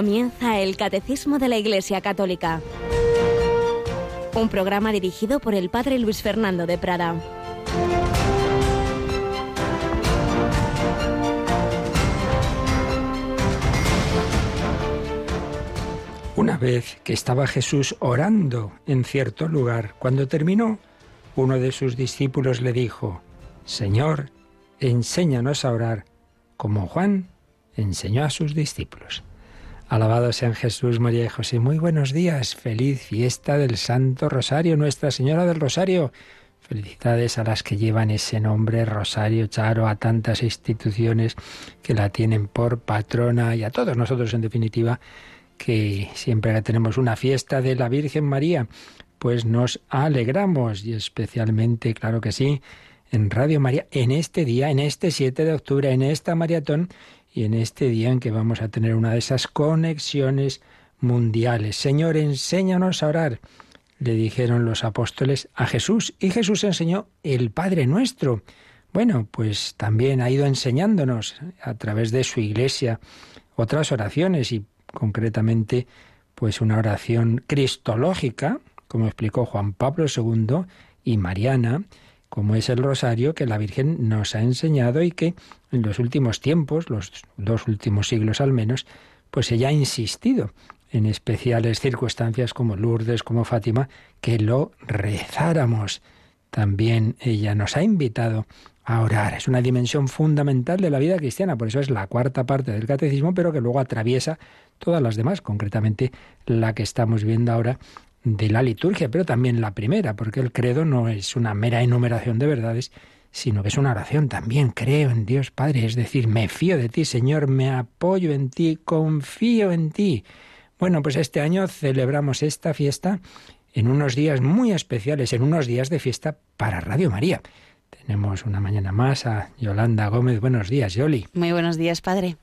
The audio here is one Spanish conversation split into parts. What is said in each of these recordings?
Comienza el Catecismo de la Iglesia Católica. Un programa dirigido por el Padre Luis Fernando de Prada. Una vez que estaba Jesús orando en cierto lugar, cuando terminó, uno de sus discípulos le dijo, Señor, enséñanos a orar, como Juan enseñó a sus discípulos. Alabado sean Jesús, María y José. Muy buenos días. Feliz fiesta del Santo Rosario, Nuestra Señora del Rosario. Felicidades a las que llevan ese nombre, Rosario Charo, a tantas instituciones que la tienen por patrona y a todos nosotros, en definitiva, que siempre que tenemos una fiesta de la Virgen María, pues nos alegramos y especialmente, claro que sí, en Radio María, en este día, en este 7 de octubre, en esta maratón y en este día en que vamos a tener una de esas conexiones mundiales. Señor, enséñanos a orar, le dijeron los apóstoles a Jesús, y Jesús enseñó el Padre nuestro. Bueno, pues también ha ido enseñándonos a través de su iglesia otras oraciones y concretamente pues una oración cristológica, como explicó Juan Pablo II y Mariana, como es el rosario que la Virgen nos ha enseñado y que en los últimos tiempos, los dos últimos siglos al menos, pues ella ha insistido en especiales circunstancias como Lourdes, como Fátima, que lo rezáramos. También ella nos ha invitado a orar. Es una dimensión fundamental de la vida cristiana, por eso es la cuarta parte del catecismo, pero que luego atraviesa todas las demás, concretamente la que estamos viendo ahora de la liturgia, pero también la primera, porque el credo no es una mera enumeración de verdades, sino que es una oración también. Creo en Dios Padre, es decir, me fío de ti, Señor, me apoyo en ti, confío en ti. Bueno, pues este año celebramos esta fiesta en unos días muy especiales, en unos días de fiesta para Radio María. Tenemos una mañana más a Yolanda Gómez. Buenos días, Yoli. Muy buenos días, Padre.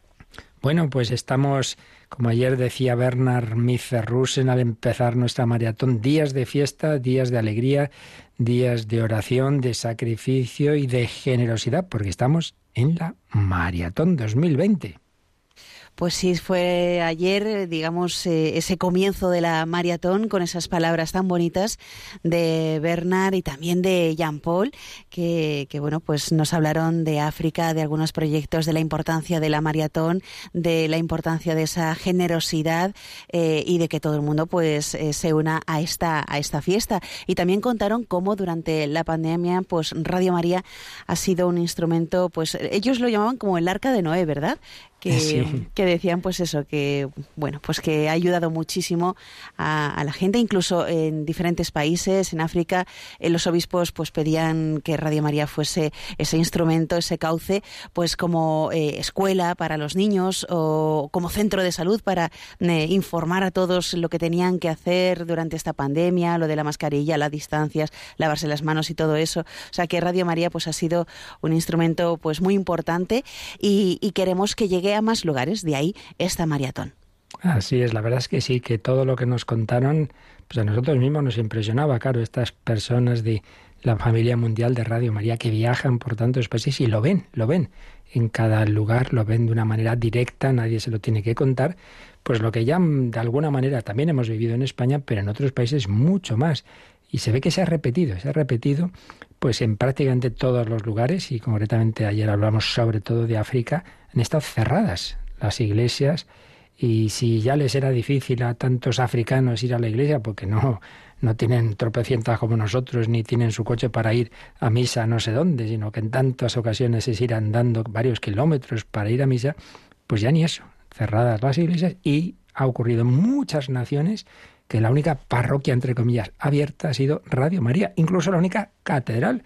Bueno, pues estamos, como ayer decía Bernard Mitzerrusen al empezar nuestra maratón, días de fiesta, días de alegría, días de oración, de sacrificio y de generosidad, porque estamos en la maratón 2020. Pues sí, fue ayer, digamos, eh, ese comienzo de la maratón con esas palabras tan bonitas de Bernard y también de Jean Paul, que, bueno, pues nos hablaron de África, de algunos proyectos, de la importancia de la maratón, de la importancia de esa generosidad eh, y de que todo el mundo pues eh, se una a esta a esta fiesta. Y también contaron cómo durante la pandemia, pues Radio María ha sido un instrumento, pues ellos lo llamaban como el arca de Noé, ¿verdad? que, decían pues eso, que bueno, pues que ha ayudado muchísimo a, la gente, incluso en diferentes países, en África, eh, los obispos pues pedían que Radio María fuese ese instrumento, ese cauce, pues como eh, escuela para los niños o como centro de salud para eh, informar a todos lo que tenían que hacer durante esta pandemia, lo de la mascarilla, las distancias, lavarse las manos y todo eso. O sea que Radio María pues ha sido un instrumento pues muy importante y, y queremos que llegue a más lugares, de ahí esta maratón. Así es, la verdad es que sí, que todo lo que nos contaron, pues a nosotros mismos nos impresionaba, claro, estas personas de la familia mundial de Radio María que viajan por tantos países y lo ven, lo ven. En cada lugar lo ven de una manera directa, nadie se lo tiene que contar, pues lo que ya de alguna manera también hemos vivido en España, pero en otros países mucho más. Y se ve que se ha repetido, se ha repetido pues en prácticamente todos los lugares y concretamente ayer hablamos sobre todo de África, han estado cerradas las iglesias y si ya les era difícil a tantos africanos ir a la iglesia porque no no tienen tropecientas como nosotros ni tienen su coche para ir a misa no sé dónde, sino que en tantas ocasiones es ir andando varios kilómetros para ir a misa, pues ya ni eso, cerradas las iglesias y ha ocurrido en muchas naciones que la única parroquia, entre comillas, abierta ha sido Radio María, incluso la única catedral,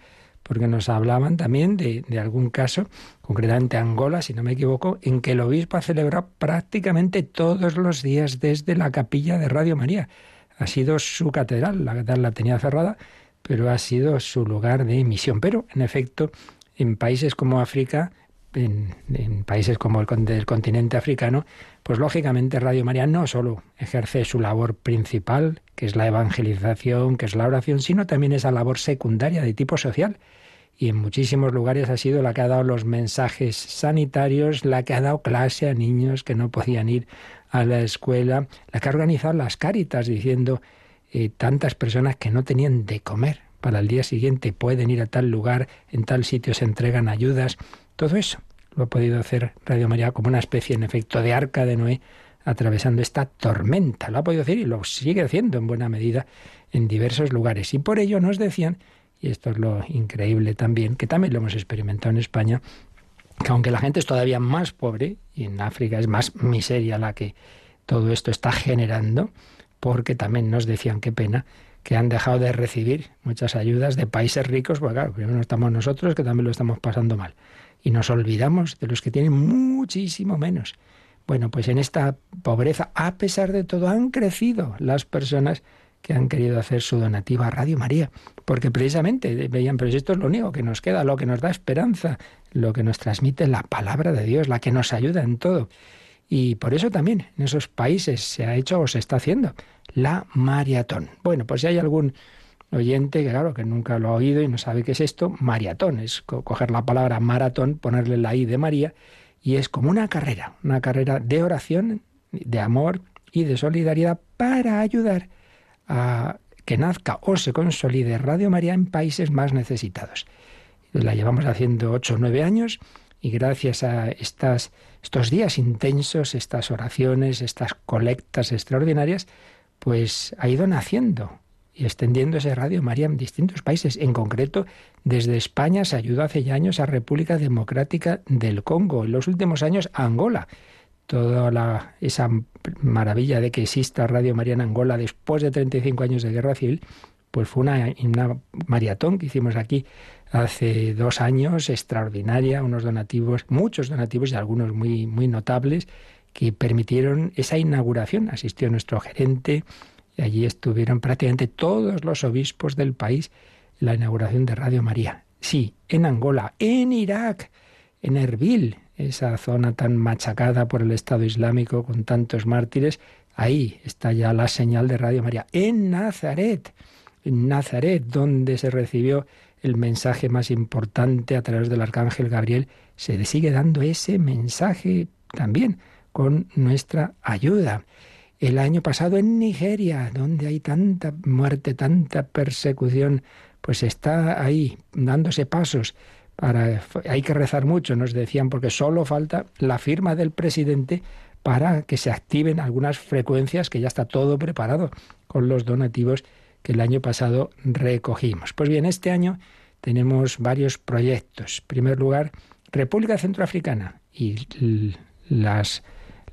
porque nos hablaban también de, algún caso, concretamente Angola, si no me equivoco, en que el obispo ha celebrado prácticamente todos los días desde la capilla de Radio María. Ha sido su catedral, la catedral la tenía cerrada, pero ha sido su lugar de misión. Pero, en efecto, en países como África, en, países como el del continente africano, pues lógicamente Radio María no solo ejerce su labor principal, que es la evangelización, que es la oración, sino también esa labor secundaria de tipo social. Y en muchísimos lugares ha sido la que ha dado los mensajes sanitarios, la que ha dado clase a niños que no podían ir a la escuela, la que ha organizado las cáritas diciendo eh, tantas personas que no tenían de comer para el día siguiente pueden ir a tal lugar, en tal sitio se entregan ayudas, todo eso lo ha podido hacer Radio María como una especie en efecto de arca de Noé atravesando esta tormenta. Lo ha podido hacer y lo sigue haciendo en buena medida en diversos lugares. Y por ello nos decían, y esto es lo increíble también, que también lo hemos experimentado en España, que aunque la gente es todavía más pobre, y en África es más miseria la que todo esto está generando, porque también nos decían qué pena que han dejado de recibir muchas ayudas de países ricos, porque claro, primero estamos nosotros que también lo estamos pasando mal. Y nos olvidamos de los que tienen muchísimo menos. Bueno, pues en esta pobreza, a pesar de todo, han crecido las personas que han querido hacer su donativa a Radio María, porque precisamente veían, pero esto es lo único que nos queda, lo que nos da esperanza, lo que nos transmite la palabra de Dios, la que nos ayuda en todo. Y por eso también en esos países se ha hecho o se está haciendo la maratón. Bueno, pues si hay algún oyente que claro que nunca lo ha oído y no sabe qué es esto, maratón es coger la palabra maratón, ponerle la I de María y es como una carrera, una carrera de oración, de amor y de solidaridad para ayudar a que nazca o se consolide Radio María en países más necesitados. La llevamos haciendo ocho o nueve años y gracias a estos días intensos, estas oraciones, estas colectas extraordinarias, pues ha ido naciendo y extendiéndose Radio María en distintos países. En concreto, desde España se ayudó hace ya años a República Democrática del Congo, en los últimos años a Angola. Toda la, esa maravilla de que exista Radio María en Angola después de 35 años de guerra civil, pues fue una, maratón que hicimos aquí hace dos años, extraordinaria, unos donativos, muchos donativos y algunos muy, muy notables, que permitieron esa inauguración. Asistió nuestro gerente y allí estuvieron prácticamente todos los obispos del país la inauguración de Radio María. Sí, en Angola, en Irak, en Erbil, esa zona tan machacada por el Estado Islámico con tantos mártires, ahí está ya la señal de Radio María. En Nazaret, en Nazaret, donde se recibió el mensaje más importante a través del arcángel Gabriel, se le sigue dando ese mensaje también con nuestra ayuda. El año pasado en Nigeria, donde hay tanta muerte, tanta persecución, pues está ahí dándose pasos. Para, hay que rezar mucho, nos decían, porque solo falta la firma del presidente para que se activen algunas frecuencias que ya está todo preparado con los donativos que el año pasado recogimos. Pues bien, este año tenemos varios proyectos. En primer lugar, República Centroafricana y las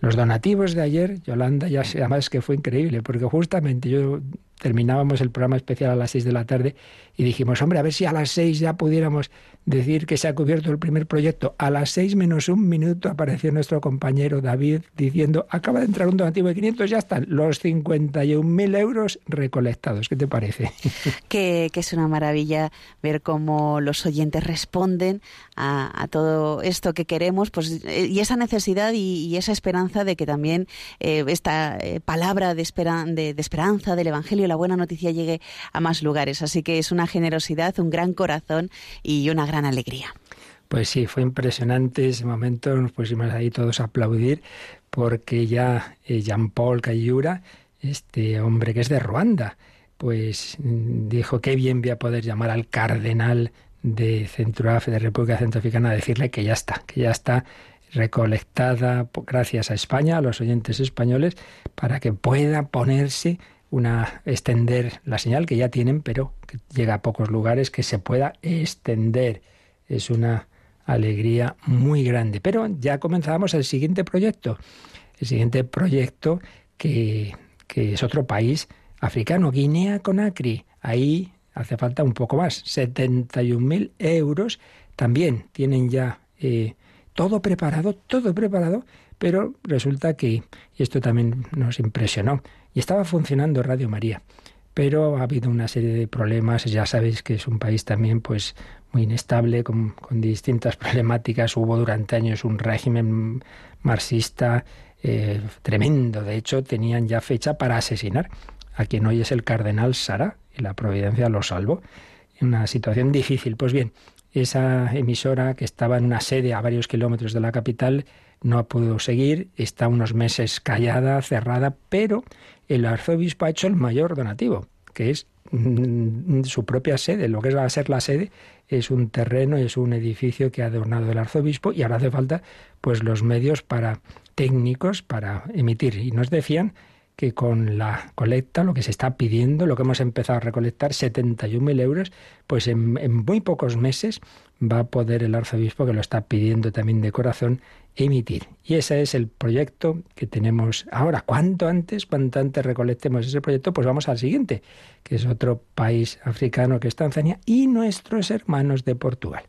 los donativos de ayer, Yolanda, ya además que fue increíble, porque justamente yo terminábamos el programa especial a las seis de la tarde y dijimos, hombre, a ver si a las seis ya pudiéramos decir que se ha cubierto el primer proyecto. A las seis menos un minuto apareció nuestro compañero David diciendo, acaba de entrar un donativo de 500, ya están los 51.000 euros recolectados. ¿Qué te parece? Que, es una maravilla ver cómo los oyentes responden a, todo esto que queremos pues, eh, y esa necesidad y, esa esperanza de que también eh, esta eh, palabra de, de, de esperanza del Evangelio, la buena noticia llegue a más lugares. Así que es una generosidad, un gran corazón y una gran alegría. Pues sí, fue impresionante ese momento, nos pusimos ahí todos a aplaudir porque ya eh, Jean-Paul Cayura, este hombre que es de Ruanda, pues mm, dijo que bien voy a poder llamar al cardenal de Centroáfrica, de República Centroafricana, a decirle que ya está, que ya está recolectada gracias a España, a los oyentes españoles, para que pueda ponerse una extender la señal que ya tienen, pero que llega a pocos lugares, que se pueda extender. Es una alegría muy grande. Pero ya comenzamos el siguiente proyecto. El siguiente proyecto que, que es otro país africano, Guinea Conakry. Ahí hace falta un poco más, 71.000 euros. También tienen ya eh, todo preparado, todo preparado, pero resulta que, y esto también nos impresionó, y estaba funcionando Radio María. Pero ha habido una serie de problemas, ya sabéis que es un país también pues muy inestable, con, distintas problemáticas. Hubo durante años un régimen marxista eh, tremendo. De hecho, tenían ya fecha para asesinar a quien hoy es el cardenal Sara, y la providencia lo salvó. Una situación difícil. Pues bien, esa emisora que estaba en una sede a varios kilómetros de la capital no ha podido seguir, está unos meses callada, cerrada, pero el arzobispo ha hecho el mayor donativo, que es mm, su propia sede. Lo que va a ser la sede es un terreno, es un edificio que ha donado el arzobispo y ahora hace falta pues los medios para técnicos para emitir. Y nos decían que con la colecta, lo que se está pidiendo, lo que hemos empezado a recolectar, 71.000 euros, pues en, muy pocos meses va a poder el arzobispo, que lo está pidiendo también de corazón, emitir. Y ese es el proyecto que tenemos ahora. Cuanto antes, cuanto antes recolectemos ese proyecto, pues vamos al siguiente, que es otro país africano que es Tanzania, y nuestros hermanos de Portugal.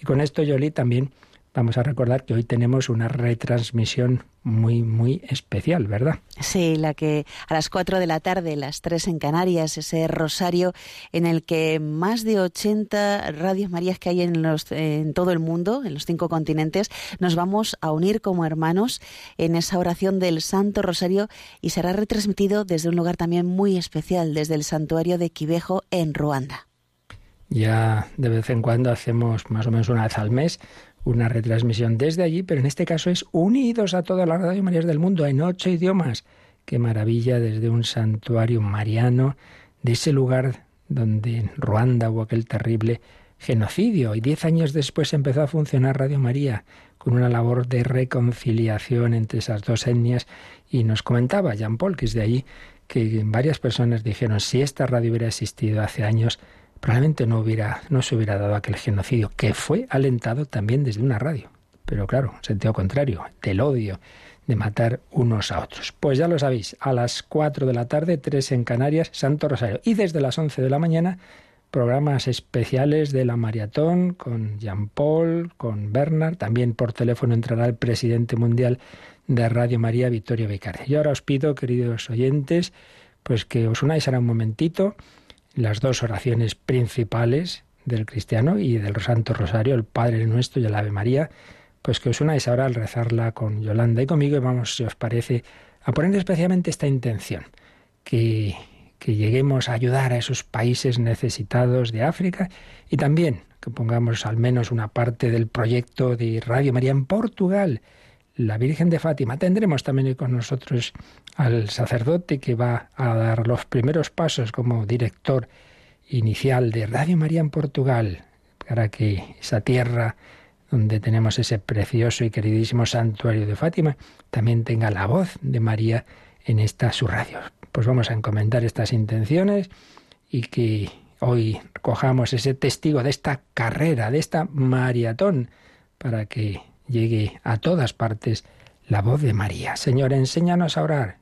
Y con esto, Yoli, también Vamos a recordar que hoy tenemos una retransmisión muy, muy especial, ¿verdad? Sí, la que a las 4 de la tarde, las 3 en Canarias, ese rosario en el que más de 80 radios Marías que hay en, los, en todo el mundo, en los cinco continentes, nos vamos a unir como hermanos en esa oración del Santo Rosario y será retransmitido desde un lugar también muy especial, desde el santuario de Quivejo en Ruanda. Ya de vez en cuando hacemos más o menos una vez al mes una retransmisión desde allí, pero en este caso es unidos a todas las Radio Marías del mundo en ocho idiomas. Qué maravilla desde un santuario mariano, de ese lugar donde en Ruanda hubo aquel terrible genocidio. Y diez años después empezó a funcionar Radio María con una labor de reconciliación entre esas dos etnias. Y nos comentaba Jean Paul, que es de allí, que varias personas dijeron, si esta radio hubiera existido hace años, probablemente no, hubiera, no se hubiera dado aquel genocidio, que fue alentado también desde una radio. Pero claro, sentido contrario, del odio, de matar unos a otros. Pues ya lo sabéis, a las 4 de la tarde, 3 en Canarias, Santo Rosario. Y desde las 11 de la mañana, programas especiales de la maratón con Jean Paul, con Bernard. También por teléfono entrará el presidente mundial de Radio María, Vittorio Becari. Y ahora os pido, queridos oyentes, pues que os unáis ahora un momentito las dos oraciones principales del cristiano y del Santo Rosario, el Padre Nuestro y el Ave María, pues que os unáis ahora al rezarla con Yolanda y conmigo y vamos, si os parece, a poner especialmente esta intención, que, que lleguemos a ayudar a esos países necesitados de África y también que pongamos al menos una parte del proyecto de Radio María en Portugal, la Virgen de Fátima. Tendremos también con nosotros al sacerdote que va a dar los primeros pasos como director inicial de Radio María en Portugal, para que esa tierra donde tenemos ese precioso y queridísimo santuario de Fátima, también tenga la voz de María en esta su radio. Pues vamos a encomendar estas intenciones y que hoy cojamos ese testigo de esta carrera, de esta maratón, para que llegue a todas partes la voz de María. Señor, enséñanos a orar.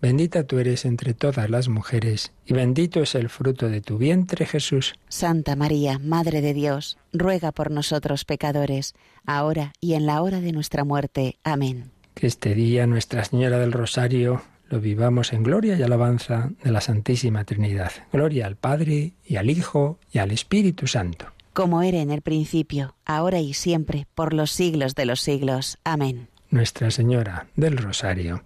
Bendita tú eres entre todas las mujeres, y bendito es el fruto de tu vientre, Jesús. Santa María, Madre de Dios, ruega por nosotros pecadores, ahora y en la hora de nuestra muerte. Amén. Que este día Nuestra Señora del Rosario lo vivamos en gloria y alabanza de la Santísima Trinidad. Gloria al Padre y al Hijo y al Espíritu Santo como era en el principio, ahora y siempre, por los siglos de los siglos. Amén. Nuestra Señora del Rosario,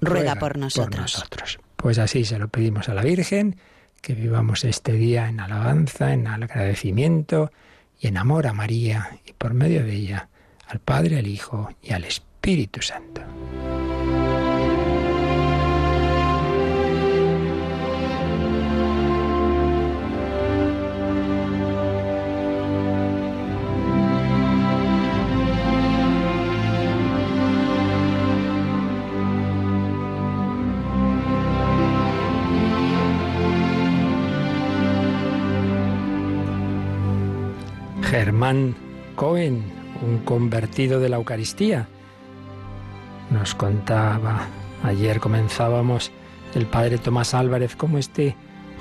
ruega, por, nosotros. por nosotros. Pues así se lo pedimos a la Virgen, que vivamos este día en alabanza, en agradecimiento y en amor a María, y por medio de ella, al Padre, al Hijo y al Espíritu Santo. Germán Cohen, un convertido de la Eucaristía. Nos contaba, ayer comenzábamos, el padre Tomás Álvarez, como este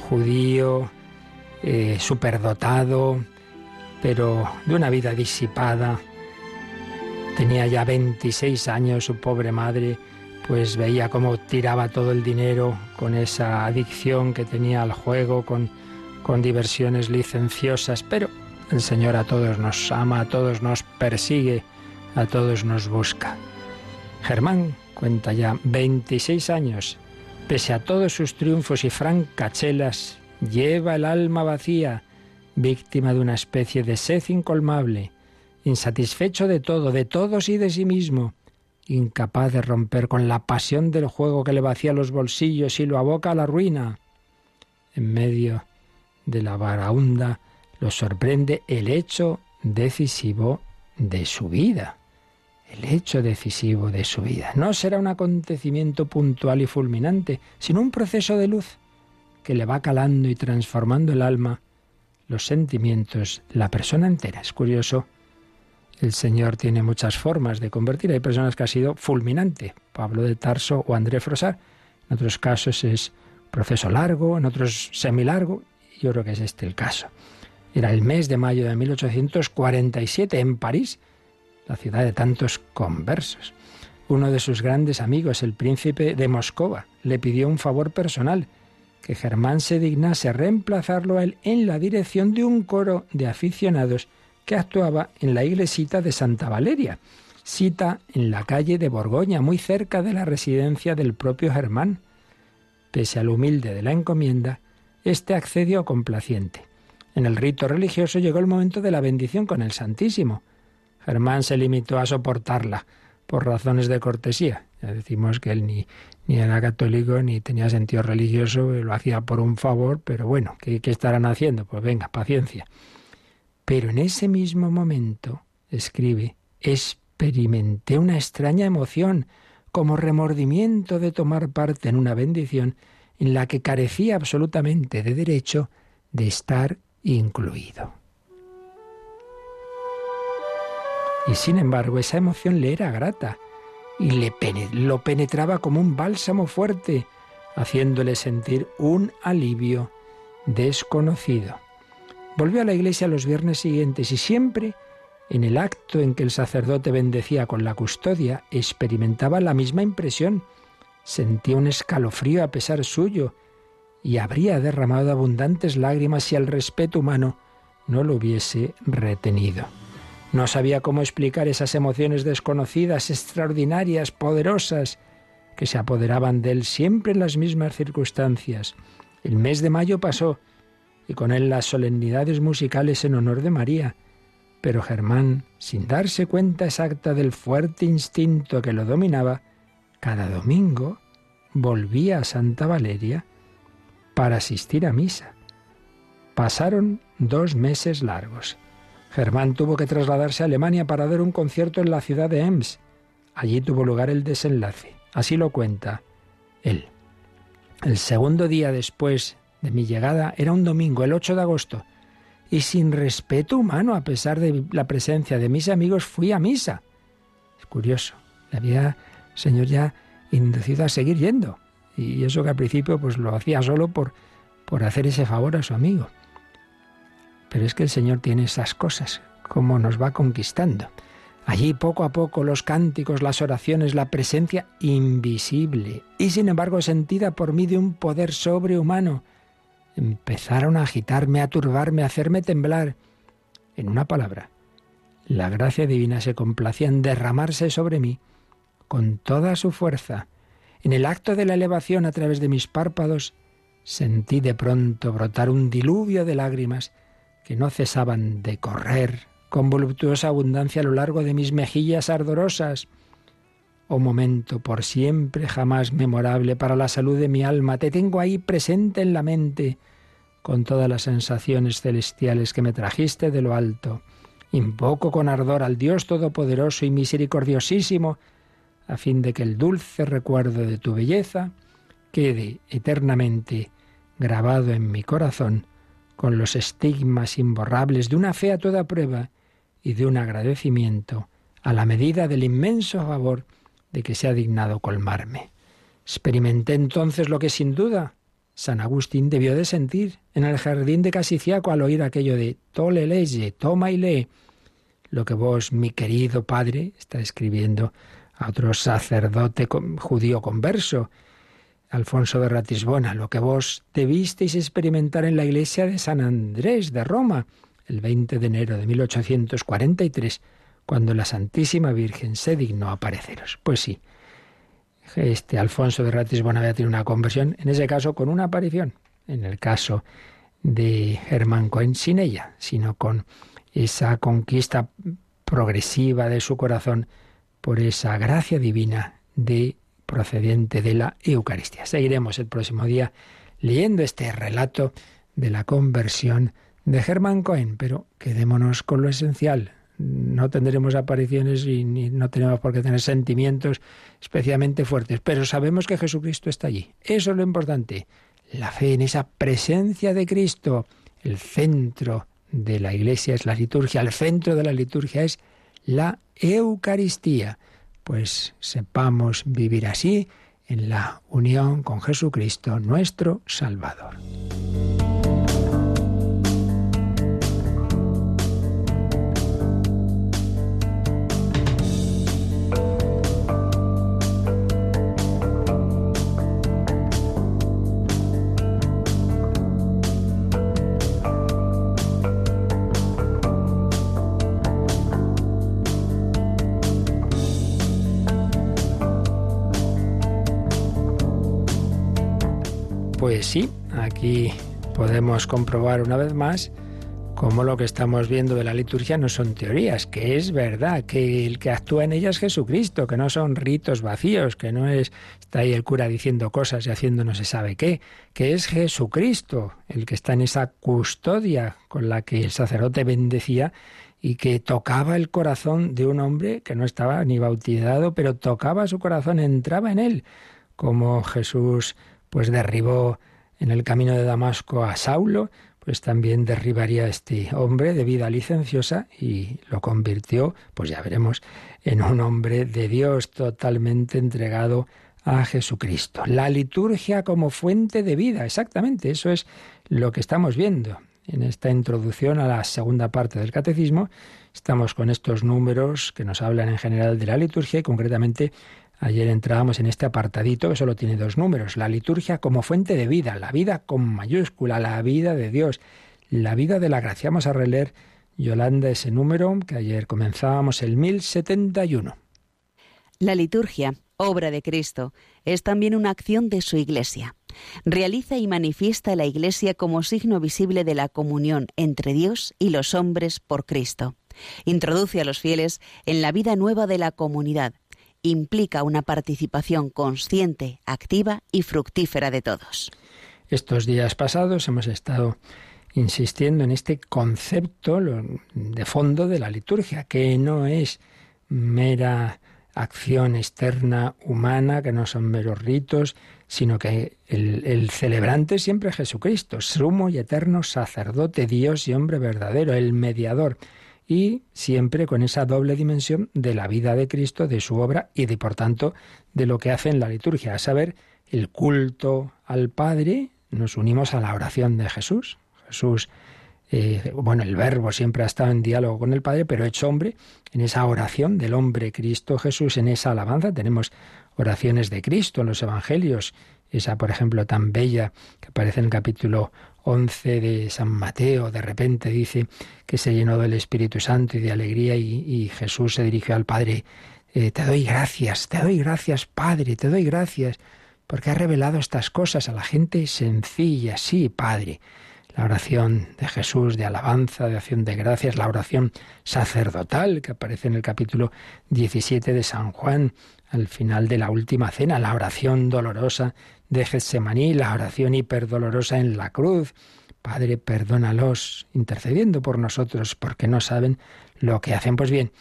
judío eh, superdotado, pero de una vida disipada, Tenía ya 26 años, su pobre madre pues veía cómo tiraba todo el dinero con esa adicción que tenía al juego, con, con diversiones licenciosas, pero el Señor a todos nos ama, a todos nos persigue, a todos nos busca. Germán cuenta ya 26 años, pese a todos sus triunfos y francachelas, lleva el alma vacía, víctima de una especie de sed incolmable, insatisfecho de todo, de todos y de sí mismo, incapaz de romper con la pasión del juego que le vacía los bolsillos y lo aboca a la ruina. En medio de la varaunda lo sorprende el hecho decisivo de su vida. El hecho decisivo de su vida. No será un acontecimiento puntual y fulminante, sino un proceso de luz que le va calando y transformando el alma, los sentimientos, la persona entera. Es curioso el Señor tiene muchas formas de convertir. Hay personas que ha sido fulminante, Pablo de Tarso o André Frosar. En otros casos es proceso largo, en otros semilargo. Yo creo que es este el caso. Era el mes de mayo de 1847 en París, la ciudad de tantos conversos. Uno de sus grandes amigos, el príncipe de Moscova, le pidió un favor personal, que Germán se dignase reemplazarlo a él en la dirección de un coro de aficionados que actuaba en la iglesita de Santa Valeria, cita en la calle de Borgoña, muy cerca de la residencia del propio Germán. Pese al humilde de la encomienda, éste accedió complaciente. En el rito religioso llegó el momento de la bendición con el Santísimo. Germán se limitó a soportarla por razones de cortesía. Ya decimos que él ni, era católico ni tenía sentido religioso, lo hacía por un favor, pero bueno, ¿qué, qué estarán haciendo? Pues venga, paciencia. Pero en ese mismo momento, escribe, experimenté una extraña emoción, como remordimiento de tomar parte en una bendición en la que carecía absolutamente de derecho de estar incluido. Y sin embargo, esa emoción le era grata y le lo penetraba como un bálsamo fuerte, haciéndole sentir un alivio desconocido. Volvió a la iglesia los viernes siguientes y siempre, en el acto en que el sacerdote bendecía con la custodia, experimentaba la misma impresión. Sentía un escalofrío a pesar suyo y habría derramado abundantes lágrimas si el respeto humano no lo hubiese retenido. No sabía cómo explicar esas emociones desconocidas, extraordinarias, poderosas, que se apoderaban de él siempre en las mismas circunstancias. El mes de mayo pasó y con él las solemnidades musicales en honor de María. Pero Germán, sin darse cuenta exacta del fuerte instinto que lo dominaba, cada domingo volvía a Santa Valeria para asistir a misa. Pasaron dos meses largos. Germán tuvo que trasladarse a Alemania para dar un concierto en la ciudad de Ems. Allí tuvo lugar el desenlace. Así lo cuenta él. El segundo día después de mi llegada era un domingo, el 8 de agosto, y sin respeto humano, a pesar de la presencia de mis amigos, fui a misa. Es curioso, le había Señor ya inducido a seguir yendo, y eso que al principio pues lo hacía solo por, por hacer ese favor a su amigo. Pero es que el Señor tiene esas cosas, como nos va conquistando. Allí poco a poco los cánticos, las oraciones, la presencia invisible y sin embargo sentida por mí de un poder sobrehumano empezaron a agitarme, a turbarme, a hacerme temblar. En una palabra, la gracia divina se complacía en derramarse sobre mí con toda su fuerza. En el acto de la elevación a través de mis párpados, sentí de pronto brotar un diluvio de lágrimas que no cesaban de correr con voluptuosa abundancia a lo largo de mis mejillas ardorosas. Oh momento por siempre jamás memorable para la salud de mi alma, te tengo ahí presente en la mente, con todas las sensaciones celestiales que me trajiste de lo alto. Invoco con ardor al Dios Todopoderoso y Misericordiosísimo, a fin de que el dulce recuerdo de tu belleza quede eternamente grabado en mi corazón con los estigmas imborrables de una fe a toda prueba y de un agradecimiento a la medida del inmenso favor de que se ha dignado colmarme. Experimenté entonces lo que sin duda San Agustín debió de sentir en el jardín de Casiciaco al oír aquello de tole leye, toma y lee, lo que vos, mi querido padre, está escribiendo a otro sacerdote judío converso, Alfonso de Ratisbona, lo que vos debisteis experimentar en la iglesia de San Andrés de Roma, el 20 de enero de 1843, cuando la Santísima Virgen se dignó apareceros. Pues sí, este Alfonso de Ratisbona había tenido una conversión, en ese caso con una aparición, en el caso de Germán Cohen sin ella, sino con esa conquista progresiva de su corazón por esa gracia divina de procedente de la Eucaristía. Seguiremos el próximo día leyendo este relato de la conversión de Germán Cohen, pero quedémonos con lo esencial. No tendremos apariciones y no tenemos por qué tener sentimientos especialmente fuertes, pero sabemos que Jesucristo está allí. Eso es lo importante. La fe en esa presencia de Cristo. El centro de la Iglesia es la liturgia, el centro de la liturgia es la Eucaristía pues sepamos vivir así en la unión con Jesucristo, nuestro Salvador. Sí, aquí podemos comprobar una vez más cómo lo que estamos viendo de la liturgia no son teorías, que es verdad, que el que actúa en ella es Jesucristo, que no son ritos vacíos, que no es está ahí el cura diciendo cosas y haciendo no se sabe qué, que es Jesucristo el que está en esa custodia con la que el sacerdote bendecía y que tocaba el corazón de un hombre que no estaba ni bautizado, pero tocaba su corazón, entraba en él, como Jesús pues derribó en el camino de Damasco a Saulo, pues también derribaría a este hombre de vida licenciosa y lo convirtió, pues ya veremos, en un hombre de Dios totalmente entregado a Jesucristo. La liturgia como fuente de vida, exactamente, eso es lo que estamos viendo. En esta introducción a la segunda parte del catecismo estamos con estos números que nos hablan en general de la liturgia y concretamente Ayer entrábamos en este apartadito que solo tiene dos números, la liturgia como fuente de vida, la vida con mayúscula, la vida de Dios, la vida de la gracia. Vamos a releer, Yolanda, ese número que ayer comenzábamos, el 1071. La liturgia, obra de Cristo, es también una acción de su Iglesia. Realiza y manifiesta la Iglesia como signo visible de la comunión entre Dios y los hombres por Cristo. Introduce a los fieles en la vida nueva de la comunidad implica una participación consciente, activa y fructífera de todos. Estos días pasados hemos estado insistiendo en este concepto de fondo de la liturgia, que no es mera acción externa humana, que no son meros ritos, sino que el, el, celebrante siempre es Jesucristo, sumo y eterno sacerdote, Dios y hombre verdadero, el mediador y siempre con esa doble dimensión de la vida de Cristo, de su obra y de, por tanto, de lo que hace en la liturgia, a saber, el culto al Padre, nos unimos a la oración de Jesús. Jesús, eh, bueno, el verbo siempre ha estado en diálogo con el Padre, pero hecho hombre, en esa oración del hombre Cristo Jesús, en esa alabanza, tenemos oraciones de Cristo en los Evangelios, esa, por ejemplo, tan bella que aparece en el capítulo 11 de San Mateo, de repente dice que se llenó del Espíritu Santo y de alegría y, Jesús se dirigió al Padre, eh, te doy gracias, te doy gracias Padre, te doy gracias, porque ha revelado estas cosas a la gente sencilla, sí, Padre. La oración de Jesús de alabanza, de acción de gracias, la oración sacerdotal que aparece en el capítulo 17 de San Juan, al final de la última cena, la oración dolorosa de Getsemaní, la oración hiperdolorosa en la cruz. Padre, perdónalos, intercediendo por nosotros, porque no saben lo que hacen. Pues bien,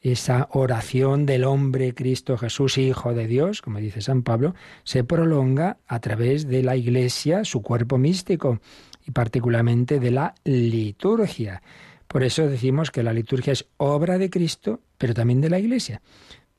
esa oración del hombre Cristo Jesús, Hijo de Dios, como dice San Pablo, se prolonga a través de la Iglesia, su cuerpo místico, y particularmente de la liturgia. Por eso decimos que la liturgia es obra de Cristo, pero también de la Iglesia,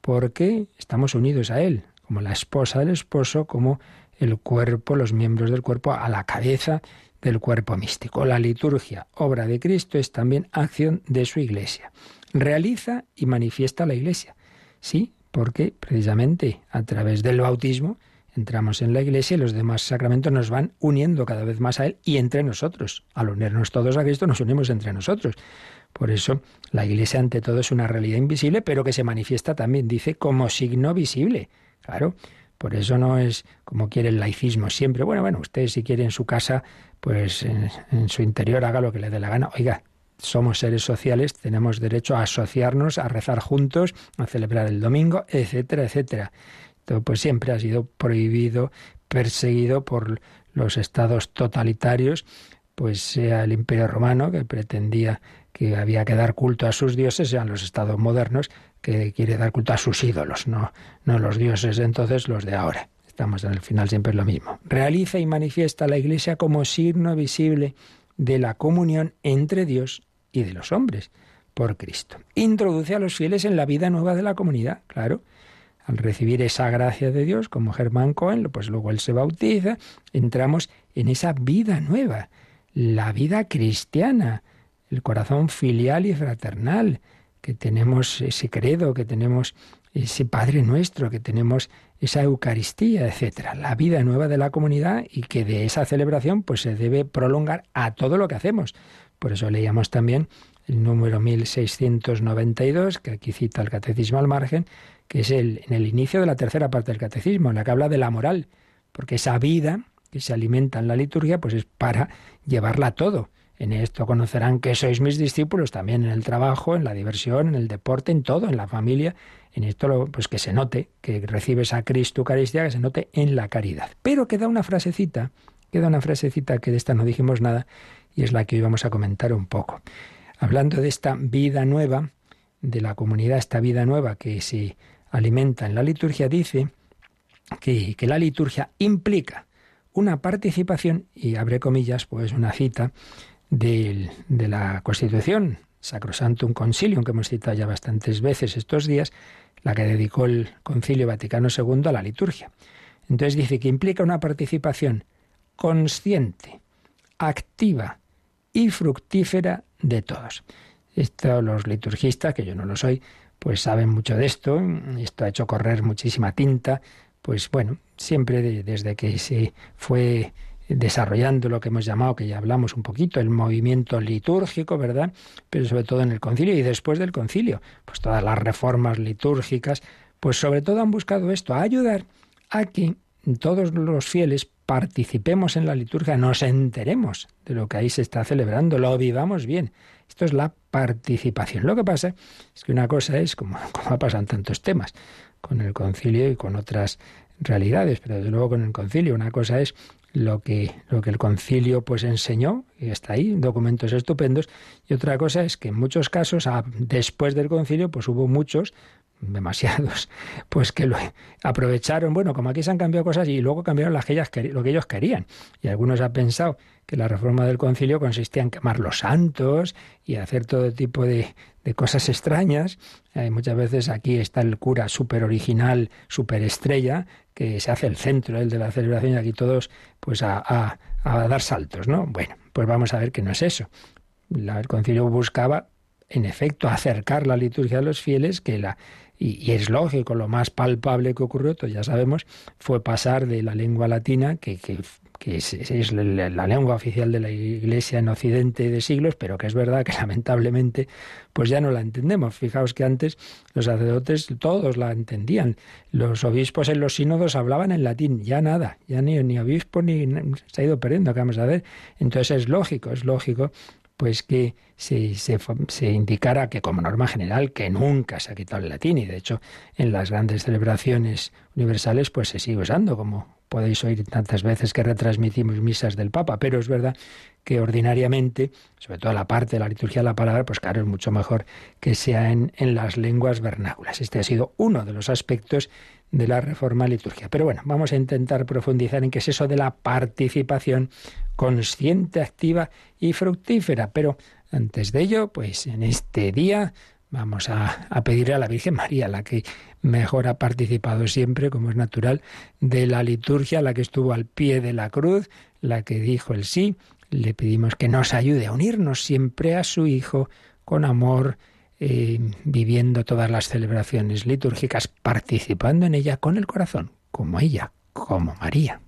porque estamos unidos a Él, como la esposa del esposo, como el cuerpo, los miembros del cuerpo, a la cabeza del cuerpo místico. La liturgia, obra de Cristo, es también acción de su Iglesia. realiza y manifiesta la Iglesia. Sí, porque precisamente a través del bautismo entramos en la Iglesia y los demás sacramentos nos van uniendo cada vez más a Él y entre nosotros. Al unirnos todos a Cristo nos unimos entre nosotros. Por eso la Iglesia ante todo es una realidad invisible, pero que se manifiesta también, dice, como signo visible. Claro, por eso no es como quiere el laicismo siempre. Bueno, bueno, usted si quiere en su casa, pues en, en su interior haga lo que le dé la gana. Oiga, somos seres sociales, tenemos derecho a asociarnos, a rezar juntos, a celebrar el domingo, etcétera, etcétera. Todo pues siempre ha sido prohibido, perseguido por los estados totalitarios, pues sea el Imperio Romano que pretendía que había que dar culto a sus dioses, sean los estados modernos que quiere dar culto a sus ídolos, no, no los dioses de entonces, los de ahora. Estamos en el final siempre lo mismo. Realiza y manifiesta la Iglesia como signo visible de la comunión entre Dios y de los hombres por Cristo. Introduce a los fieles en la vida nueva de la comunidad, claro. Al recibir esa gracia de Dios, como Germán Cohen, pues luego él se bautiza, entramos en esa vida nueva, la vida cristiana, el corazón filial y fraternal, que tenemos ese credo, que tenemos ese Padre nuestro, que tenemos esa Eucaristía, etcétera, la vida nueva de la comunidad y que de esa celebración pues se debe prolongar a todo lo que hacemos. Por eso leíamos también el número 1692, que aquí cita el Catecismo al margen, que es el, en el inicio de la tercera parte del Catecismo, en la que habla de la moral, porque esa vida que se alimenta en la liturgia, pues es para llevarla a todo. En esto conocerán que sois mis discípulos también en el trabajo, en la diversión, en el deporte, en todo, en la familia. En esto, pues que se note que recibes a Cristo Eucaristía, que se note en la caridad. Pero queda una frasecita, queda una frasecita que de esta no dijimos nada, y es la que hoy vamos a comentar un poco. Hablando de esta vida nueva, de la comunidad, esta vida nueva que se alimenta en la liturgia, dice que, que la liturgia implica una participación, y abre comillas, pues una cita de, de la Constitución, Sacrosantum Concilium, que hemos citado ya bastantes veces estos días, la que dedicó el Concilio Vaticano II a la liturgia. Entonces dice que implica una participación consciente, activa y fructífera de todos. Esto los liturgistas, que yo no lo soy, pues saben mucho de esto, esto ha hecho correr muchísima tinta, pues bueno, siempre desde que se fue desarrollando lo que hemos llamado, que ya hablamos un poquito, el movimiento litúrgico, ¿verdad? Pero sobre todo en el concilio y después del concilio, pues todas las reformas litúrgicas, pues sobre todo han buscado esto, ayudar a que todos los fieles participemos en la liturgia, nos enteremos de lo que ahí se está celebrando, lo vivamos bien. Esto es la participación. Lo que pasa es que una cosa es, como, como pasan tantos temas, con el concilio y con otras realidades, pero desde luego con el concilio, una cosa es lo que, lo que el concilio pues enseñó, y está ahí, documentos estupendos, y otra cosa es que en muchos casos, después del concilio, pues hubo muchos demasiados, pues que lo aprovecharon, bueno, como aquí se han cambiado cosas y luego cambiaron las que ellas, lo que ellos querían. Y algunos han pensado que la reforma del concilio consistía en quemar los santos y hacer todo tipo de, de cosas extrañas. Hay muchas veces aquí está el cura súper original, súper estrella, que se hace el centro el de la celebración y aquí todos pues a, a, a dar saltos, ¿no? Bueno, pues vamos a ver que no es eso. el concilio buscaba en efecto, acercar la liturgia a los fieles, que la, y, es lógico, lo más palpable que ocurrió, ya sabemos, fue pasar de la lengua latina, que, que, es, la, lengua oficial de la Iglesia en Occidente de siglos, pero que es verdad que lamentablemente pues ya no la entendemos. Fijaos que antes los sacerdotes todos la entendían. Los obispos en los sínodos hablaban en latín, ya nada, ya ni, ni obispo ni se ha ido perdiendo, que vamos a ver. Entonces es lógico, es lógico pues que se, se, indicara que como norma general que nunca se ha quitado el latín y de hecho en las grandes celebraciones universales pues se sigue usando como podéis oír tantas veces que retransmitimos misas del Papa, pero es verdad que ordinariamente, sobre todo la parte de la liturgia de la palabra, pues claro, es mucho mejor que sea en, las lenguas vernáculas. Este ha sido uno de los aspectos de la reforma litúrgica. Pero bueno, vamos a intentar profundizar en qué es eso de la participación consciente, activa y fructífera. Pero antes de ello, pues en este día vamos a, a pedirle a la Virgen María, la que mejor ha participado siempre, como es natural, de la liturgia, la que estuvo al pie de la cruz, la que dijo el sí. Le pedimos que nos ayude a unirnos siempre a su Hijo con amor, eh, viviendo todas las celebraciones litúrgicas, participando en ella con el corazón, como ella, como María.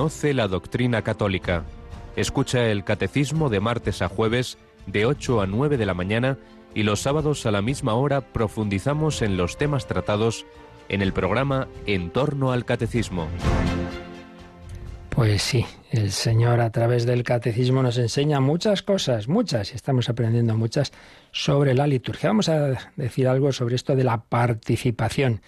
Conoce la doctrina católica. Escucha el catecismo de martes a jueves de 8 a 9 de la mañana y los sábados a la misma hora profundizamos en los temas tratados en el programa En torno al catecismo. Pues sí, el Señor a través del catecismo nos enseña muchas cosas, muchas, y estamos aprendiendo muchas sobre la liturgia. Vamos a decir algo sobre esto de la participación.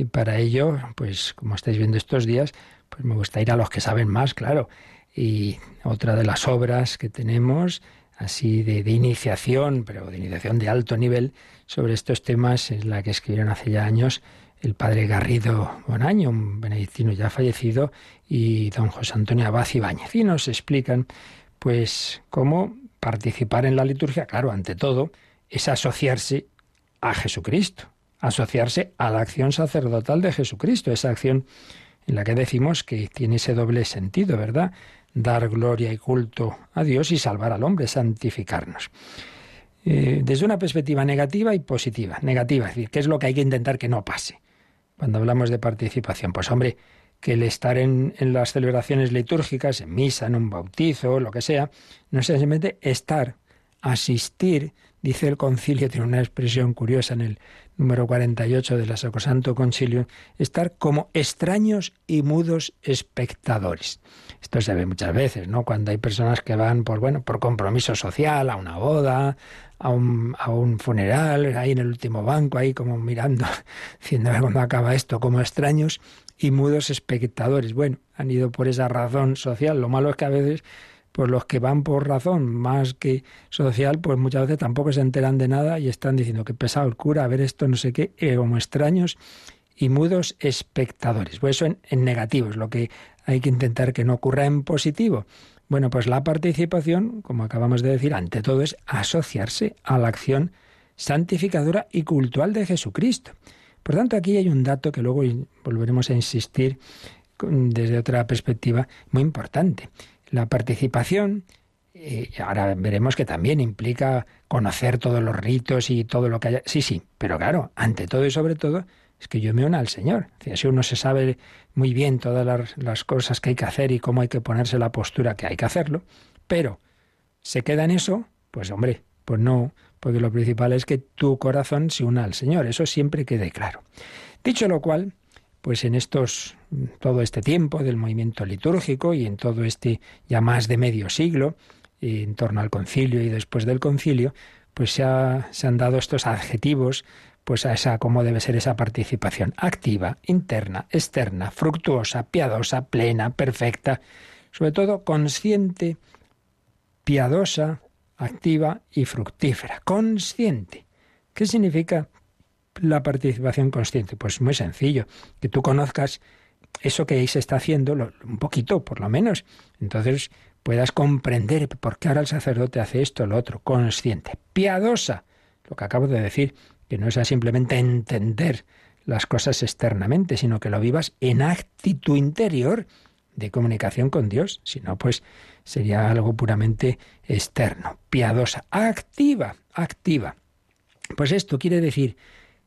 Y para ello, pues como estáis viendo estos días, pues me gusta ir a los que saben más, claro. Y otra de las obras que tenemos, así de, iniciación, pero de iniciación de alto nivel, sobre estos temas, es la que escribieron hace ya años el padre Garrido Bonaño, un benedictino ya fallecido, y don José Antonio Abad Ibáñez. Y nos explican, pues, cómo participar en la liturgia, claro, ante todo, es asociarse a Jesucristo, asociarse a la acción sacerdotal de Jesucristo, esa acción en la que decimos que tiene ese doble sentido, ¿verdad? Dar gloria y culto a Dios y salvar al hombre, santificarnos. Eh, desde una perspectiva negativa y positiva. Negativa, es decir, ¿qué es lo que hay que intentar que no pase? Cuando hablamos de participación, pues hombre, que el estar en, en, las celebraciones litúrgicas, en misa, en un bautizo, lo que sea, no es simplemente estar, asistir, dice el concilio, tiene una expresión curiosa en el número 48 del Sacrosanto Concilio, estar como extraños y mudos espectadores. Esto se ve muchas veces, ¿no? Cuando hay personas que van por, bueno, por compromiso social, a una boda, a un, a un funeral, ahí en el último banco, ahí como mirando, diciendo cuándo acaba esto, como extraños y mudos espectadores. Bueno, han ido por esa razón social. Lo malo es que a veces pues los que van por razón más que social, pues muchas veces tampoco se enteran de nada y están diciendo que pesado el cura, a ver esto, no sé qué, eh, como extraños y mudos espectadores. Pues eso en, en negativo es lo que hay que intentar que no ocurra en positivo. Bueno, pues la participación, como acabamos de decir, ante todo es asociarse a la acción santificadora y cultural de Jesucristo. Por tanto, aquí hay un dato que luego volveremos a insistir desde otra perspectiva muy importante. La participación, eh, ahora veremos que también implica conocer todos los ritos y todo lo que haya. Sí, sí, pero claro, ante todo y sobre todo, es que yo me una al Señor. Si uno se sabe muy bien todas las, las cosas que hay que hacer y cómo hay que ponerse la postura que hay que hacerlo, pero se queda en eso, pues hombre, pues no, porque lo principal es que tu corazón se una al Señor, eso siempre quede claro. Dicho lo cual, pues en estos todo este tiempo del movimiento litúrgico y en todo este ya más de medio siglo, en torno al concilio y después del concilio, pues se, se han dado estos adjetivos pues a esa cómo debe ser esa participación activa, interna, externa, fructuosa, piadosa, plena, perfecta, sobre todo consciente, piadosa, activa y fructífera, consciente. ¿Qué significa la participación consciente? Pues muy sencillo, que tú conozcas eso que ahí se está haciendo, un poquito por lo menos. Entonces puedas comprender por qué ahora el sacerdote hace esto, lo otro, consciente, piadosa, lo que acabo de decir, que no sea simplemente entender las cosas externamente, sino que lo vivas en actitud interior de comunicación con Dios, si no, pues sería algo puramente externo, piadosa, activa, activa. Pues esto quiere decir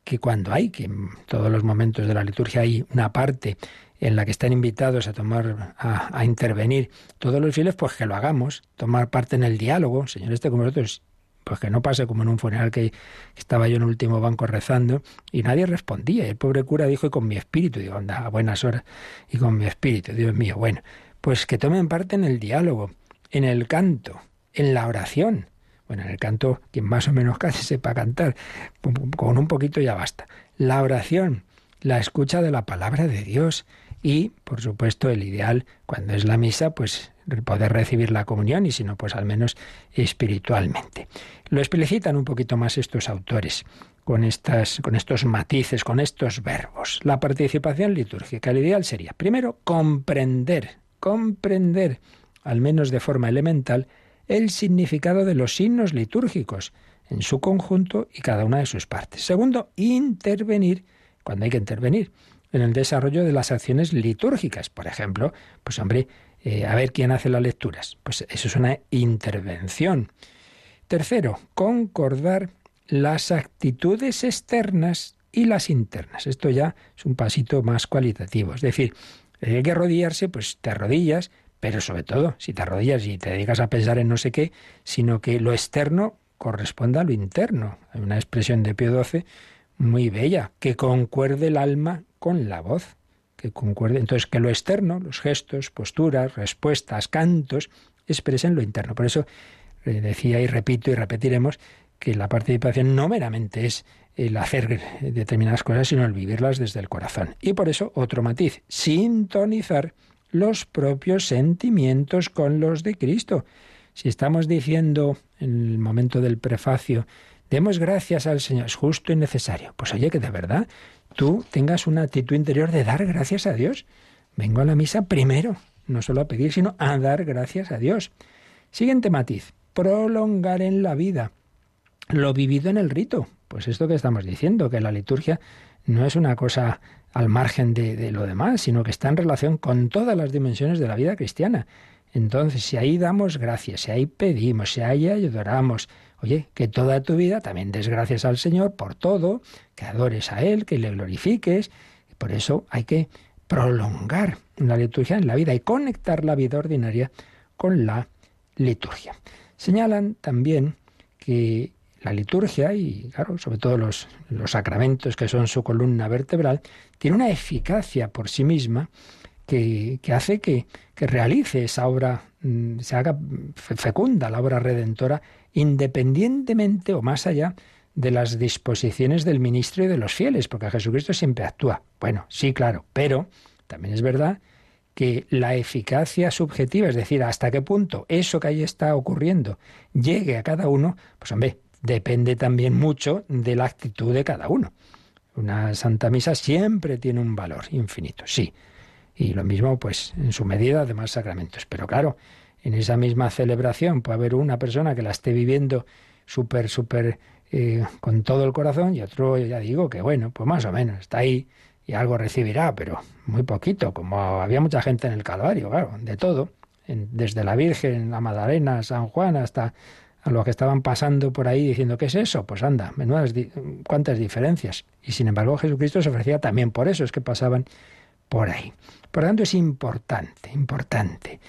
que cuando hay, que en todos los momentos de la liturgia hay una parte en la que están invitados a tomar, a, intervenir todos los fieles, pues que lo hagamos, tomar parte en el diálogo. Señor, este como nosotros, pues que no pase como en un funeral que estaba yo en el último banco rezando y nadie respondía. el pobre cura dijo, y con mi espíritu, digo, anda, a buenas horas, y con mi espíritu, Dios mío, bueno, pues que tomen parte en el diálogo, en el canto, en la oración. En el canto, quien más o menos casi sepa cantar, con un poquito ya basta. La oración, la escucha de la palabra de Dios y, por supuesto, el ideal, cuando es la misa, pues poder recibir la comunión y si no, pues al menos espiritualmente. Lo explicitan un poquito más estos autores con, estas, con estos matices, con estos verbos. La participación litúrgica, el ideal sería, primero, comprender, comprender, al menos de forma elemental, el significado de los signos litúrgicos en su conjunto y cada una de sus partes. Segundo, intervenir cuando hay que intervenir en el desarrollo de las acciones litúrgicas. Por ejemplo, pues hombre, eh, a ver quién hace las lecturas. Pues eso es una intervención. Tercero, concordar las actitudes externas y las internas. Esto ya es un pasito más cualitativo. Es decir, hay que arrodillarse, pues te arrodillas, pero sobre todo, si te arrodillas y te dedicas a pensar en no sé qué, sino que lo externo corresponda a lo interno. Hay una expresión de Pío XII muy bella, que concuerde el alma con la voz que concuerde. Entonces, que lo externo, los gestos, posturas, respuestas, cantos, expresen lo interno. Por eso eh, decía y repito y repetiremos que la participación no meramente es el hacer determinadas cosas, sino el vivirlas desde el corazón. Y por eso, otro matiz, sintonizar los propios sentimientos con los de Cristo. Si estamos diciendo en el momento del prefacio, demos gracias al Señor, es justo y necesario. Pues oye, que de verdad tú tengas una actitud interior de dar gracias a Dios. Vengo a la misa primero, no solo a pedir, sino a dar gracias a Dios. Siguiente matiz, prolongar en la vida lo vivido en el rito. Pues esto que estamos diciendo, que la liturgia no es una cosa al margen de, lo demás, sino que está en relación con todas las dimensiones de la vida cristiana. Entonces, si ahí damos gracias, si ahí pedimos, si ahí adoramos, Oye, que toda tu vida también des gracias al Señor por todo, que adores a Él, que le glorifiques. Por eso hay que prolongar la liturgia en la vida y conectar la vida ordinaria con la liturgia. Señalan también que la liturgia y, claro, sobre todo los, sacramentos que son su columna vertebral, tiene una eficacia por sí misma que, que hace que, que realice esa obra, mm, se haga fecunda la obra redentora independientemente o más allá de las disposiciones del ministro y de los fieles, porque Jesucristo siempre actúa. Bueno, sí, claro, pero también es verdad que la eficacia subjetiva, es decir, hasta qué punto eso que ahí está ocurriendo llegue a cada uno, pues hombre, depende también mucho de la actitud de cada uno. Una Santa Misa siempre tiene un valor infinito, sí. Y lo mismo, pues, en su medida, de más sacramentos. Pero claro, en esa misma celebración puede haber una persona que la esté viviendo súper, súper eh, con todo el corazón y otro, ya digo, que bueno, pues más o menos, está ahí y algo recibirá, pero muy poquito, como había mucha gente en el Calvario, claro, de todo, desde la Virgen, la Madalena, San Juan, hasta a los que estaban pasando por ahí diciendo, ¿qué es eso? Pues anda, menudas, cuántas diferencias. Y sin embargo Jesucristo se ofrecía también por eso, es que pasaban por ahí. Por tanto es importante, importante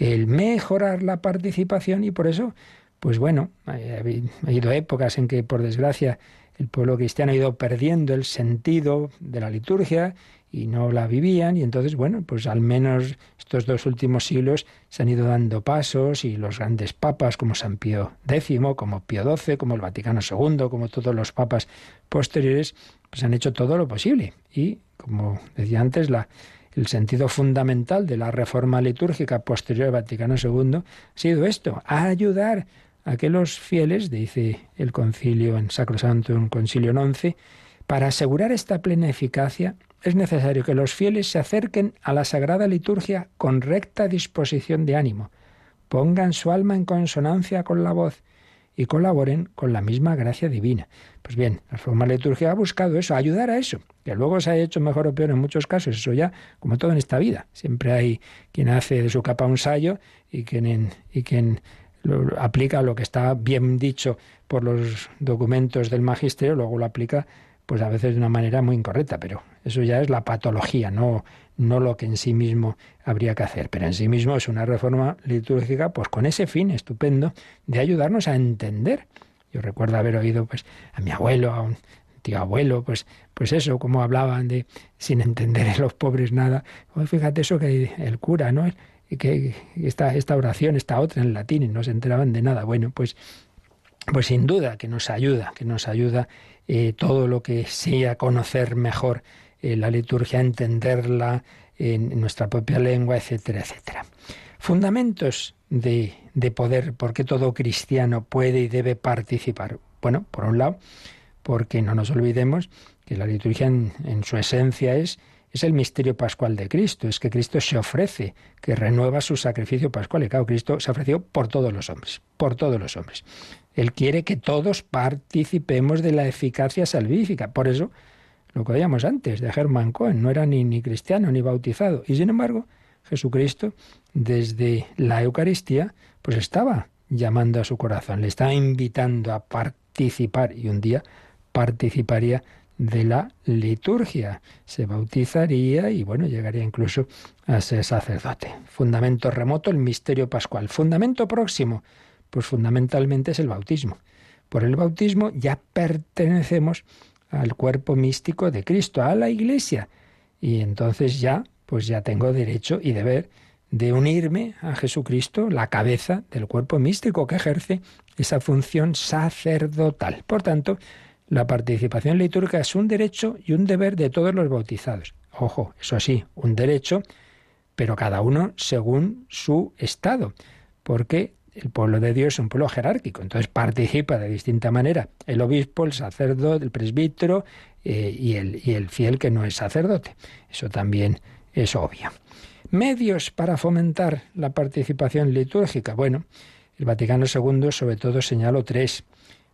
el mejorar la participación y por eso, pues bueno, ha habido épocas en que por desgracia el pueblo cristiano ha ido perdiendo el sentido de la liturgia y no la vivían y entonces bueno pues al menos estos dos últimos siglos se han ido dando pasos y los grandes papas como San Pío X como Pío XII como el Vaticano II como todos los papas posteriores pues han hecho todo lo posible. Y como decía antes la el sentido fundamental de la reforma litúrgica posterior al Vaticano II ha sido esto, ayudar a que los fieles, dice el concilio en Sacrosanto, en Concilio 11, para asegurar esta plena eficacia es necesario que los fieles se acerquen a la Sagrada Liturgia con recta disposición de ánimo, pongan su alma en consonancia con la voz y colaboren con la misma gracia divina. Pues bien, la reforma litúrgica ha buscado eso, ayudar a eso, que luego se ha hecho mejor o peor en muchos casos, eso ya, como todo en esta vida. Siempre hay quien hace de su capa un sayo y quien, y quien aplica lo que está bien dicho por los documentos del magisterio, luego lo aplica pues a veces de una manera muy incorrecta, pero eso ya es la patología, no, no lo que en sí mismo habría que hacer. Pero en sí mismo es una reforma litúrgica, pues con ese fin estupendo de ayudarnos a entender. Yo recuerdo haber oído pues a mi abuelo, a un tío abuelo, pues, pues eso, como hablaban de sin entender a los pobres nada. Fíjate eso que el cura, ¿no? Y que esta, esta oración, esta otra en latín, y no se enteraban de nada. Bueno, pues, pues sin duda que nos ayuda, que nos ayuda eh, todo lo que sea conocer mejor eh, la liturgia, entenderla en nuestra propia lengua, etcétera, etcétera. Fundamentos de, de poder, porque todo cristiano puede y debe participar. Bueno, por un lado, porque no nos olvidemos que la liturgia en, su esencia es, es el misterio pascual de Cristo, es que Cristo se ofrece, que renueva su sacrificio pascual. Y claro, Cristo se ofreció por todos los hombres, por todos los hombres. Él quiere que todos participemos de la eficacia salvífica. Por eso, lo que veíamos antes de Germán Cohen, no era ni, ni cristiano ni bautizado. Y sin embargo, Jesucristo, desde la Eucaristía, pues estaba llamando a su corazón, le estaba invitando a participar y un día participaría de la liturgia. Se bautizaría y bueno, llegaría incluso a ser sacerdote. Fundamento remoto, el misterio pascual. Fundamento próximo, pues fundamentalmente es el bautismo. Por el bautismo ya pertenecemos al cuerpo místico de Cristo, a la Iglesia. Y entonces ya, pues ya tengo derecho y deber de unirme a Jesucristo, la cabeza del cuerpo místico que ejerce esa función sacerdotal. Por tanto, la participación litúrgica es un derecho y un deber de todos los bautizados. Ojo, eso sí, un derecho, pero cada uno según su estado, porque el pueblo de Dios es un pueblo jerárquico, entonces participa de distinta manera el obispo, el sacerdote, el presbítero eh, y, el, y el fiel que no es sacerdote. Eso también es obvio. Medios para fomentar la participación litúrgica. Bueno, el Vaticano II sobre todo señaló tres.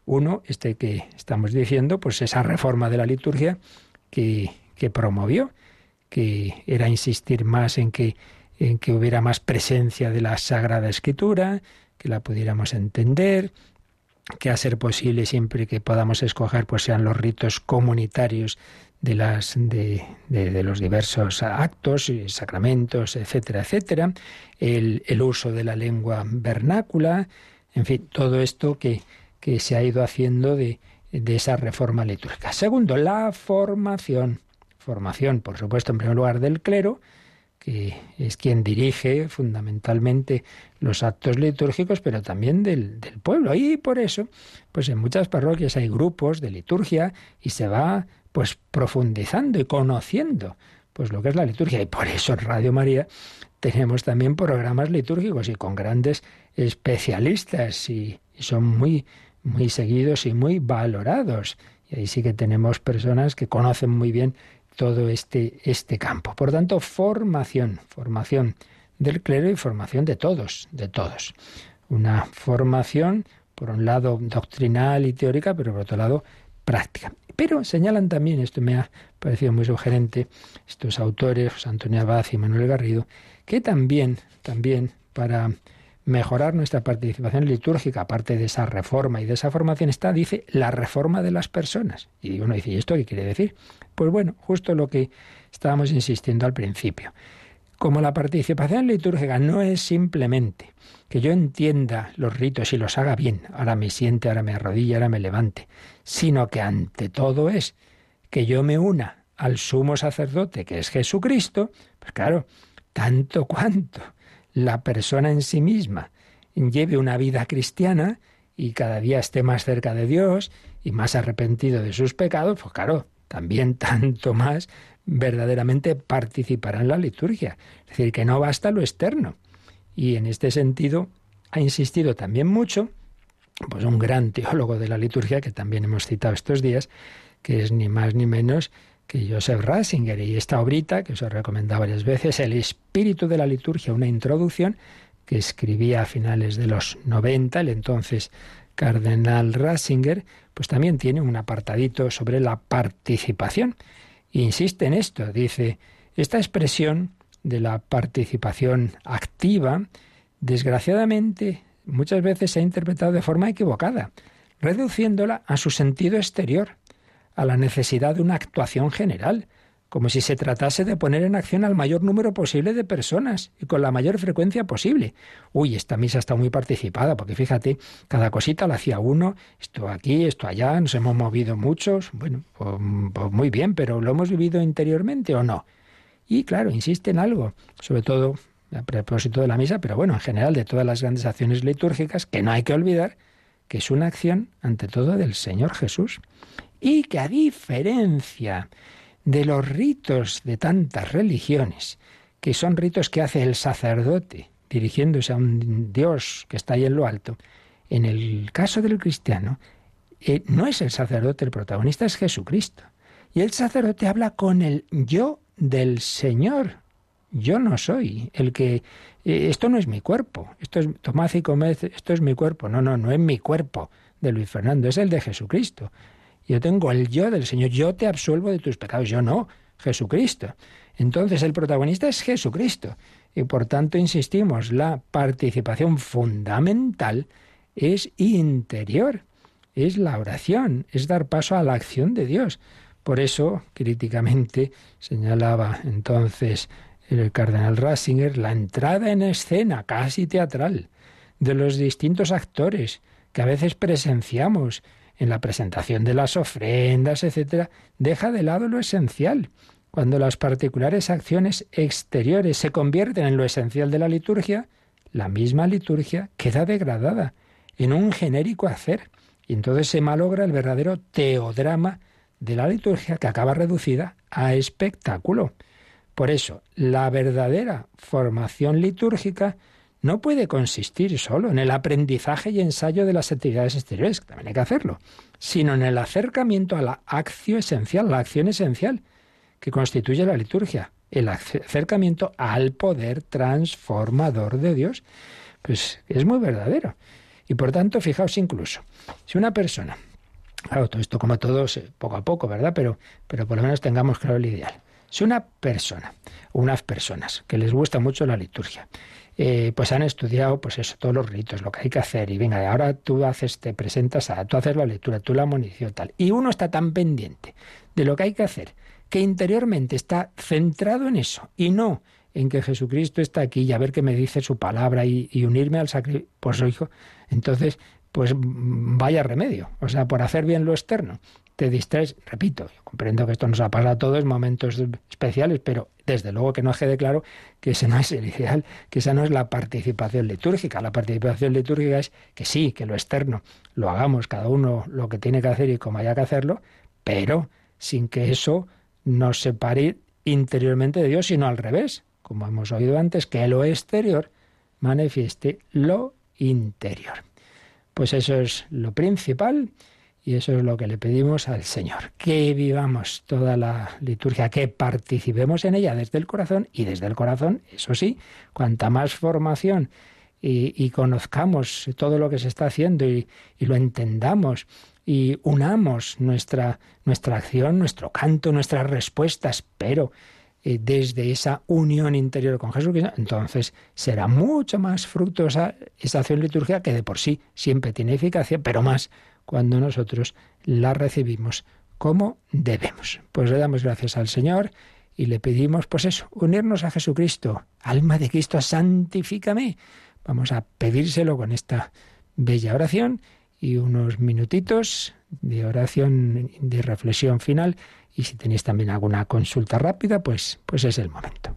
Uno, este que estamos diciendo, pues esa reforma de la liturgia que, que promovió, que era insistir más en que en que hubiera más presencia de la Sagrada Escritura, que la pudiéramos entender, que a ser posible siempre que podamos escoger pues sean los ritos comunitarios de las de, de, los diversos actos y sacramentos etcétera etcétera el, el, uso de la lengua vernácula en fin todo esto que, que se ha ido haciendo de, de esa reforma litúrgica. Segundo la formación. Formación por supuesto en primer lugar del clero es quien dirige fundamentalmente los actos litúrgicos, pero también del, del, pueblo. Y por eso, pues en muchas parroquias hay grupos de liturgia y se va pues profundizando y conociendo pues lo que es la liturgia. Y por eso en Radio María tenemos también programas litúrgicos y con grandes especialistas y, y son muy, muy seguidos y muy valorados. Y ahí sí que tenemos personas que conocen muy bien todo este, este campo. Por tanto, formación, formación del clero y formación de todos, de todos. Una formación, por un lado, doctrinal y teórica, pero por otro lado, práctica. Pero señalan también, esto me ha parecido muy sugerente, estos autores, José Antonio Abad y Manuel Garrido, que también, también para mejorar nuestra participación litúrgica, aparte de esa reforma y de esa formación, está, dice, la reforma de las personas. Y uno dice, ¿y esto qué quiere decir? Pues bueno, justo lo que estábamos insistiendo al principio. Como la participación litúrgica no es simplemente que yo entienda los ritos y los haga bien, ahora me siente, ahora me arrodille, ahora me levante, sino que ante todo es que yo me una al sumo sacerdote, que es Jesucristo, pues claro, tanto cuanto la persona en sí misma lleve una vida cristiana y cada día esté más cerca de Dios y más arrepentido de sus pecados, pues claro, también tanto más verdaderamente participar en la liturgia. Es decir, que no basta lo externo. Y en este sentido ha insistido también mucho, pues un gran teólogo de la liturgia que también hemos citado estos días, que es ni más ni menos que Joseph Ratzinger. Y esta obrita, que os he recomendado varias veces, El espíritu de la liturgia, una introducción que escribía a finales de los 90, el entonces cardenal Ratzinger, pues también tiene un apartadito sobre la participación. Insiste en esto, dice, esta expresión de la participación activa, desgraciadamente, muchas veces se ha interpretado de forma equivocada, reduciéndola a su sentido exterior, a la necesidad de una actuación general, como si se tratase de poner en acción al mayor número posible de personas y con la mayor frecuencia posible. Uy, esta misa está muy participada, porque fíjate, cada cosita la hacía uno, esto aquí, esto allá, nos hemos movido muchos, bueno, pues, pues muy bien, pero ¿lo hemos vivido interiormente o no? Y claro, insiste en algo, sobre todo a propósito de la misa, pero bueno, en general de todas las grandes acciones litúrgicas, que no hay que olvidar que es una acción ante todo del Señor Jesús y que a diferencia de los ritos de tantas religiones, que son ritos que hace el sacerdote dirigiéndose a un Dios que está ahí en lo alto, en el caso del cristiano, eh, no es el sacerdote el protagonista, es Jesucristo. Y el sacerdote habla con el yo del Señor. Yo no soy el que... Eh, esto no es mi cuerpo. Esto es tomad y comed, esto es mi cuerpo. No, no, no es mi cuerpo de Luis Fernando, es el de Jesucristo. Yo tengo el yo del Señor, yo te absuelvo de tus pecados, yo no, Jesucristo. Entonces el protagonista es Jesucristo. Y por tanto, insistimos, la participación fundamental es interior, es la oración, es dar paso a la acción de Dios. Por eso, críticamente, señalaba entonces el cardenal Ratzinger, la entrada en escena casi teatral de los distintos actores que a veces presenciamos en la presentación de las ofrendas, etcétera, deja de lado lo esencial. Cuando las particulares acciones exteriores se convierten en lo esencial de la liturgia, la misma liturgia queda degradada en un genérico hacer, y entonces se malogra el verdadero teodrama de la liturgia que acaba reducida a espectáculo. Por eso, la verdadera formación litúrgica no puede consistir solo en el aprendizaje y ensayo de las actividades exteriores, que también hay que hacerlo, sino en el acercamiento a la acción esencial, la acción esencial que constituye la liturgia, el acercamiento al poder transformador de Dios. Pues es muy verdadero. Y por tanto, fijaos incluso, si una persona, claro, todo esto como todos, poco a poco, ¿verdad? Pero, pero por lo menos tengamos claro el ideal. Si una persona, unas personas que les gusta mucho la liturgia, eh, pues han estudiado, pues eso, todos los ritos, lo que hay que hacer, y venga, ahora tú haces, te presentas, a, tú haces la lectura, tú la munición, tal. Y uno está tan pendiente de lo que hay que hacer, que interiormente está centrado en eso, y no en que Jesucristo está aquí y a ver qué me dice su palabra y, unirme al sacrificio, pues hijo, entonces, pues vaya remedio, o sea, por hacer bien lo externo te distraes, repito, yo comprendo que esto nos ha pasado a todos momentos especiales, pero desde luego que no quede claro que ese no es el ideal, que esa no es la participación litúrgica. La participación litúrgica es que sí, que lo externo lo hagamos cada uno lo que tiene que hacer y como haya que hacerlo, pero sin que eso nos separe interiormente de Dios, sino al revés, como hemos oído antes, que lo exterior manifieste lo interior. Pues eso es lo principal y eso es lo que le pedimos al Señor, que vivamos toda la liturgia, que participemos en ella desde el corazón y desde el corazón, eso sí, cuanta más formación y, conozcamos todo lo que se está haciendo y, lo entendamos y unamos nuestra, nuestra acción, nuestro canto, nuestras respuestas, pero eh, desde esa unión interior con Jesucristo, entonces será mucho más fructuosa esa acción litúrgica que de por sí siempre tiene eficacia, pero más cuando nosotros la recibimos como debemos. Pues le damos gracias al Señor y le pedimos, pues eso, unirnos a Jesucristo. Alma de Cristo, santifícame. Vamos a pedírselo con esta bella oración y unos minutitos de oración, de reflexión final. Y si tenéis también alguna consulta rápida, pues, pues es el momento.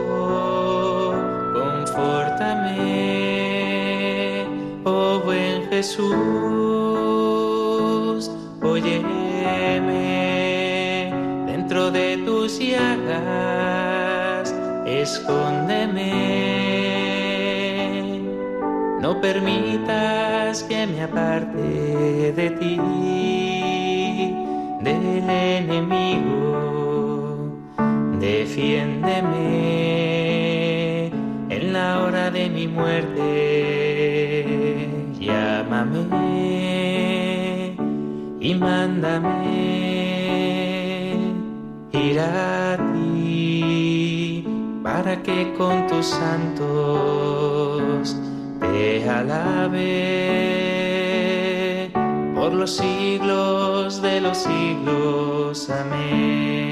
oh buen Jesús, óyeme. Dentro de tus llagas, escóndeme, no permitas que me aparte de ti, del enemigo, defiéndeme muerte, llámame y mándame ir a ti para que con tus santos te alabe por los siglos de los siglos. Amén.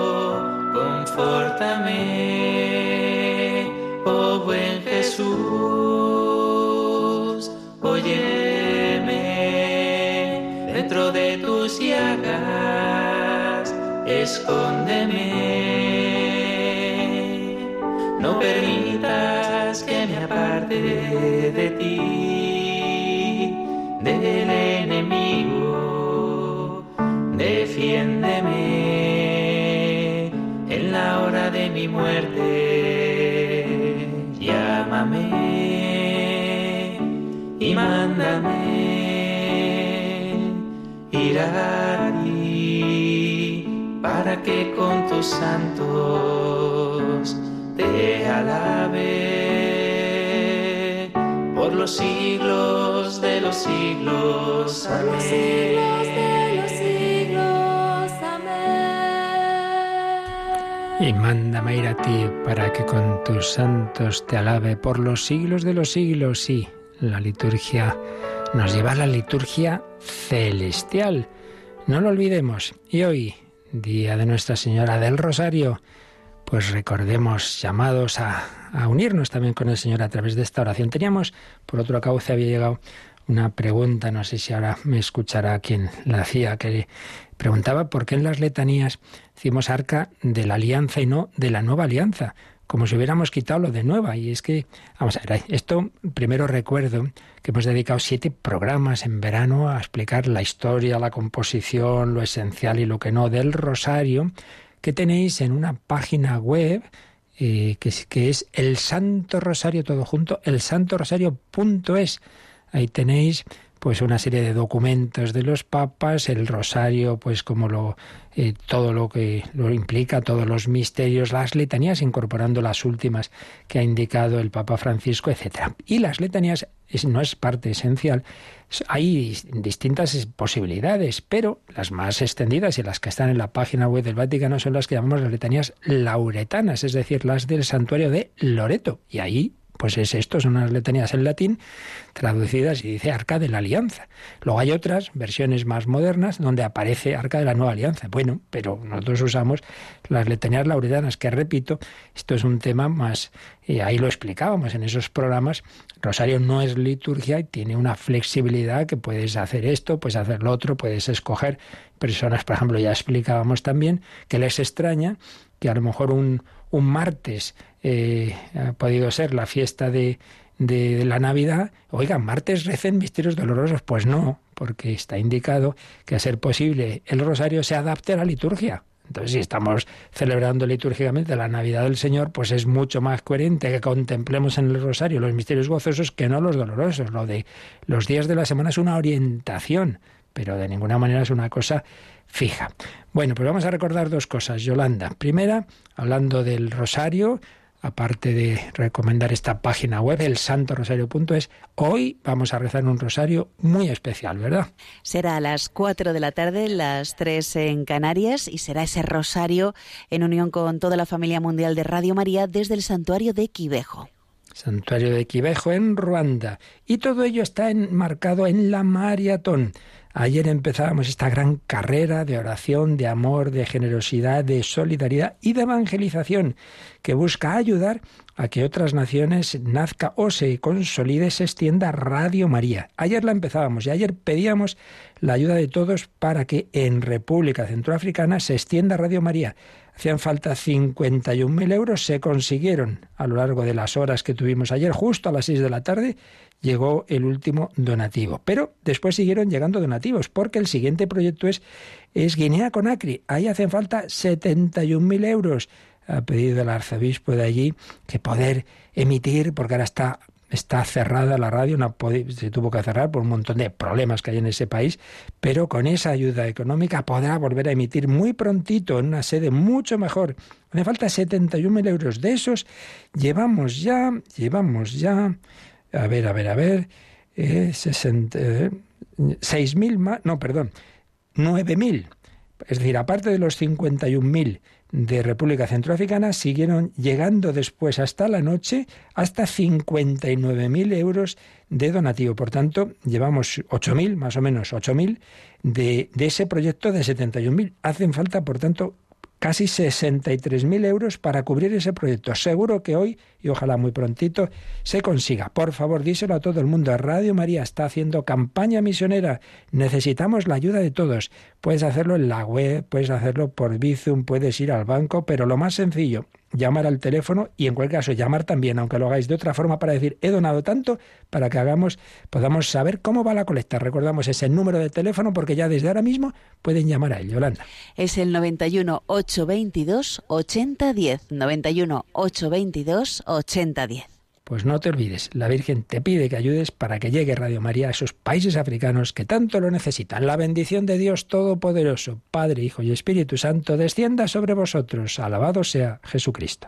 oh buen Jesús, óyeme dentro de tus llagas, escóndeme, no permitas que me aparte de ti, del muerte, llámame y mándame ir a ti para que con tus santos te alabe por los siglos de los siglos. Amén. Y mándame ir a ti para que con tus santos te alabe por los siglos de los siglos. Sí, la liturgia nos lleva a la liturgia celestial. No lo olvidemos. Y hoy, día de Nuestra Señora del Rosario, pues recordemos llamados a, unirnos también con el Señor a través de esta oración. Teníamos, por otro cauce, había llegado una pregunta, no sé si ahora me escuchará quien la hacía, que preguntaba por qué en las letanías decimos arca de la alianza y no de la nueva alianza, como si hubiéramos quitado lo de nueva. Y es que, vamos a ver, esto primero recuerdo que hemos dedicado siete programas en verano a explicar la historia, la composición, lo esencial y lo que no del rosario, que tenéis en una página web eh, que, es, el Santo Rosario todo junto, el Santo Rosario.es. Ahí tenéis pues una serie de documentos de los papas, el rosario, pues como lo eh, todo lo que lo implica, todos los misterios, las letanías, incorporando las últimas que ha indicado el Papa Francisco, etcétera. Y las letanías no es parte esencial. Hay distintas posibilidades, pero las más extendidas y las que están en la página web del Vaticano son las que llamamos las letanías lauretanas, es decir, las del santuario de Loreto. Y ahí pues es esto, son unas letanías en latín traducidas y dice Arca de la Alianza. Luego hay otras versiones más modernas donde aparece Arca de la Nueva Alianza. Bueno, pero nosotros usamos las letanías lauretanas, que repito, esto es un tema más, y ahí lo explicábamos en esos programas, Rosario no es liturgia y tiene una flexibilidad que puedes hacer esto, puedes hacer lo otro, puedes escoger personas, por ejemplo, ya explicábamos también que les extraña que a lo mejor un, un martes eh, ha podido ser la fiesta de, de, la Navidad, oigan, martes recen misterios dolorosos. Pues no, porque está indicado que a ser posible el rosario se adapte a la liturgia. Entonces, si estamos celebrando litúrgicamente la Navidad del Señor, pues es mucho más coherente que contemplemos en el rosario los misterios gozosos que no los dolorosos. Lo de los días de la semana es una orientación, pero de ninguna manera es una cosa fija. Bueno, pues vamos a recordar dos cosas, Yolanda. Primera, hablando del rosario, aparte de recomendar esta página web, el santorosario.es, hoy vamos a rezar un rosario muy especial, ¿verdad? Será a las 4 de la tarde, las 3 en Canarias, y será ese rosario en unión con toda la familia mundial de Radio María desde el santuario de Quivejo. Santuario de Quivejo en Ruanda. Y todo ello está enmarcado en la maratón Ayer empezábamos esta gran carrera de oración, de amor, de generosidad, de solidaridad y de evangelización que busca ayudar a que otras naciones nazca o se consolide, se extienda Radio María. Ayer la empezábamos y ayer pedíamos la ayuda de todos para que en República Centroafricana se extienda Radio María. Hacían falta 51.000 euros, se consiguieron a lo largo de las horas que tuvimos ayer, justo a las 6 de la tarde, llegó el último donativo. Pero después siguieron llegando donativos, porque el siguiente proyecto es, es Guinea Conakry. Ahí hacen falta 71.000 euros. Ha pedido el arzobispo de allí que poder emitir, porque ahora está está cerrada la radio, se tuvo que cerrar por un montón de problemas que hay en ese país, pero con esa ayuda económica podrá volver a emitir muy prontito en una sede mucho mejor. Hace falta 71.000 euros. De esos llevamos ya, llevamos ya a ver, a ver, a ver, eh, eh seis mil más, no, perdón, nueve mil. Es decir, aparte de los 51.000 de República Centroafricana, siguieron llegando después hasta la noche hasta 59.000 euros de donativo. Por tanto, llevamos 8.000, más o menos 8.000, de, de ese proyecto de 71.000. Hacen falta, por tanto, casi 63.000 euros para cubrir ese proyecto. Seguro que hoy, y ojalá muy prontito, se consiga. Por favor, díselo a todo el mundo. Radio María está haciendo campaña misionera. Necesitamos la ayuda de todos. Puedes hacerlo en la web, puedes hacerlo por Bizum, puedes ir al banco, pero lo más sencillo, llamar al teléfono y en cualquier caso llamar también, aunque lo hagáis de otra forma, para decir he donado tanto para que hagamos, podamos saber cómo va la colecta. Recordamos ese número de teléfono porque ya desde ahora mismo pueden llamar a él, Yolanda. Es el 91 822 8010. 91 822 8010. Pues no te olvides, la Virgen te pide que ayudes para que llegue Radio María a esos países africanos que tanto lo necesitan. La bendición de Dios Todopoderoso, Padre, Hijo y Espíritu Santo, descienda sobre vosotros. Alabado sea Jesucristo.